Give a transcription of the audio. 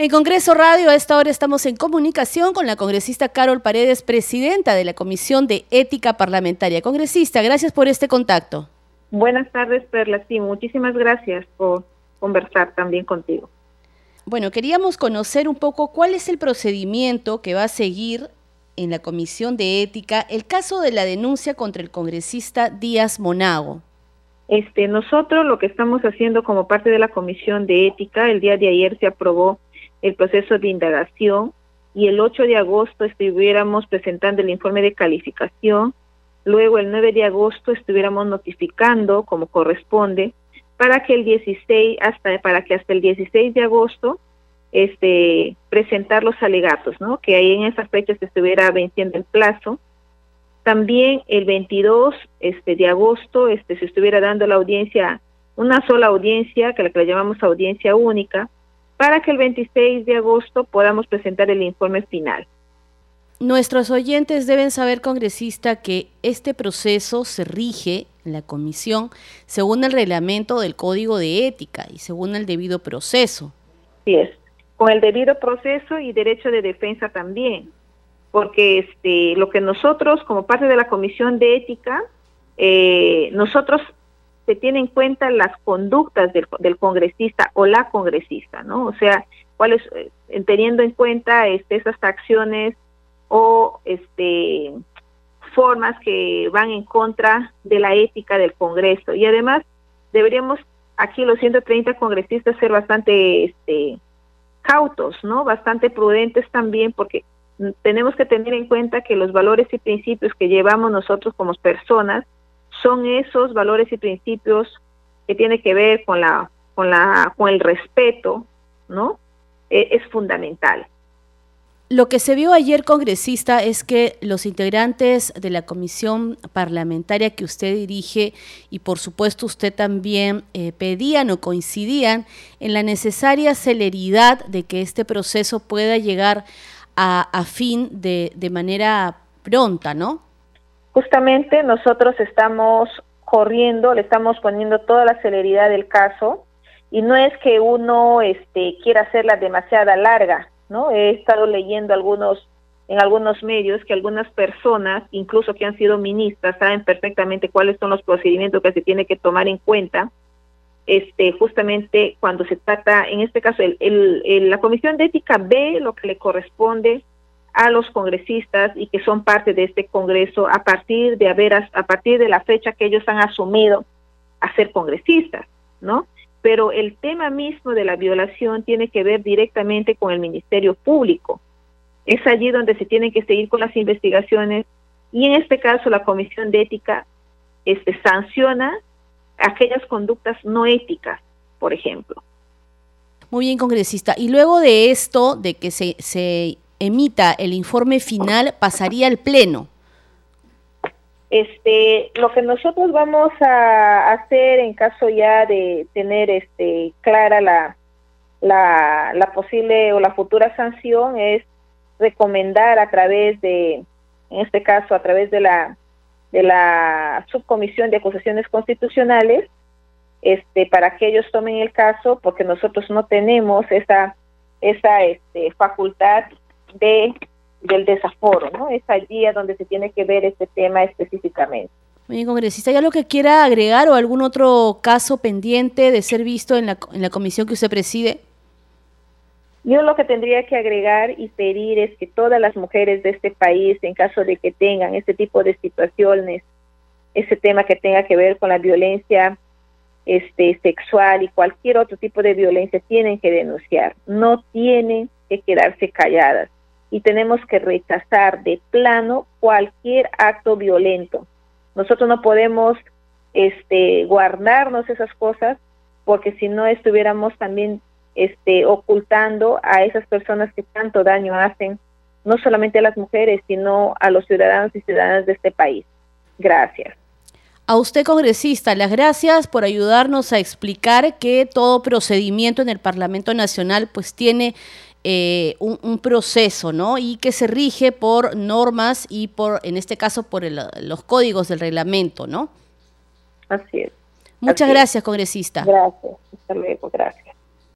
En Congreso Radio, a esta hora estamos en comunicación con la congresista Carol Paredes, presidenta de la Comisión de Ética Parlamentaria. Congresista, gracias por este contacto. Buenas tardes, Perla. Sí, muchísimas gracias por conversar también contigo. Bueno, queríamos conocer un poco cuál es el procedimiento que va a seguir en la Comisión de Ética el caso de la denuncia contra el congresista Díaz Monago. Este, nosotros lo que estamos haciendo como parte de la Comisión de Ética, el día de ayer se aprobó el proceso de indagación y el 8 de agosto estuviéramos presentando el informe de calificación, luego el 9 de agosto estuviéramos notificando como corresponde para que el 16 hasta para que hasta el 16 de agosto este presentar los alegatos, ¿no? Que ahí en esa fecha se estuviera venciendo el plazo. También el 22 este de agosto este se estuviera dando la audiencia una sola audiencia, que la que la llamamos audiencia única, para que el 26 de agosto podamos presentar el informe final. Nuestros oyentes deben saber, congresista, que este proceso se rige en la comisión según el reglamento del Código de Ética y según el debido proceso. Sí es, con el debido proceso y derecho de defensa también, porque este, lo que nosotros, como parte de la Comisión de Ética, eh, nosotros se tiene en cuenta las conductas del, congresista o la congresista, ¿no? O sea, cuáles, eh, teniendo en cuenta este, esas acciones o este formas que van en contra de la ética del Congreso. Y además deberíamos aquí los 130 congresistas ser bastante este, cautos, ¿no? Bastante prudentes también porque tenemos que tener en cuenta que los valores y principios que llevamos nosotros como personas son esos valores y principios que tienen que ver con la con la con el respeto, ¿no? E, es fundamental. Lo que se vio ayer, congresista, es que los integrantes de la comisión parlamentaria que usted dirige y por supuesto usted también eh, pedían o coincidían en la necesaria celeridad de que este proceso pueda llegar a, a fin de, de manera pronta, ¿no? Justamente nosotros estamos corriendo, le estamos poniendo toda la celeridad del caso y no es que uno este, quiera hacerla demasiada larga, ¿no? He estado leyendo algunos en algunos medios que algunas personas, incluso que han sido ministras, saben perfectamente cuáles son los procedimientos que se tiene que tomar en cuenta, este, justamente cuando se trata, en este caso, el, el, la Comisión de Ética ve lo que le corresponde a los congresistas y que son parte de este Congreso a partir de haber, a partir de la fecha que ellos han asumido a ser congresistas, ¿no? pero el tema mismo de la violación tiene que ver directamente con el Ministerio Público. Es allí donde se tienen que seguir con las investigaciones y en este caso la Comisión de Ética este, sanciona aquellas conductas no éticas, por ejemplo. Muy bien, congresista. Y luego de esto, de que se, se emita el informe final, pasaría al Pleno. Este, lo que nosotros vamos a hacer en caso ya de tener este clara la, la, la posible o la futura sanción es recomendar a través de, en este caso a través de la de la subcomisión de acusaciones constitucionales, este, para que ellos tomen el caso, porque nosotros no tenemos esa esa este, facultad de del desaforo, ¿no? Es allí donde se tiene que ver este tema específicamente. Muy bien, congresista, ¿hay algo que quiera agregar o algún otro caso pendiente de ser visto en la, en la comisión que usted preside? Yo lo que tendría que agregar y pedir es que todas las mujeres de este país, en caso de que tengan este tipo de situaciones, ese tema que tenga que ver con la violencia este, sexual y cualquier otro tipo de violencia, tienen que denunciar, no tienen que quedarse calladas y tenemos que rechazar de plano cualquier acto violento. Nosotros no podemos este guardarnos esas cosas porque si no estuviéramos también este ocultando a esas personas que tanto daño hacen no solamente a las mujeres, sino a los ciudadanos y ciudadanas de este país. Gracias. A usted, congresista, las gracias por ayudarnos a explicar que todo procedimiento en el Parlamento Nacional pues tiene eh, un, proceso, ¿no? Y que se rige por normas y por, en este caso, por los códigos del reglamento, ¿no? Así es. Muchas gracias, congresista. Gracias. Hasta luego. Gracias.